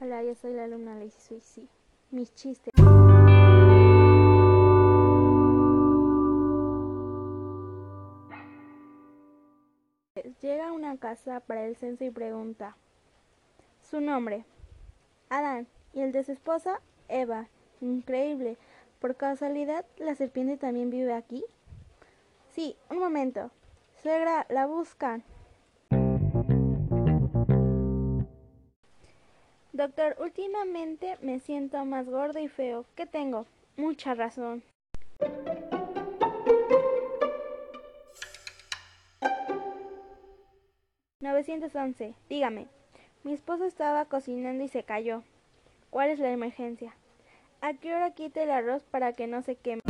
Hola, yo soy la alumna Lacey Suisi. Mis chistes. Llega a una casa para el censo y pregunta su nombre, Adán, y el de su esposa, Eva. Increíble. ¿Por casualidad la serpiente también vive aquí? Sí, un momento. Suegra, la buscan. Doctor, últimamente me siento más gordo y feo. ¿Qué tengo? Mucha razón. ¿911? Dígame. Mi esposo estaba cocinando y se cayó. ¿Cuál es la emergencia? ¿A qué hora quite el arroz para que no se queme?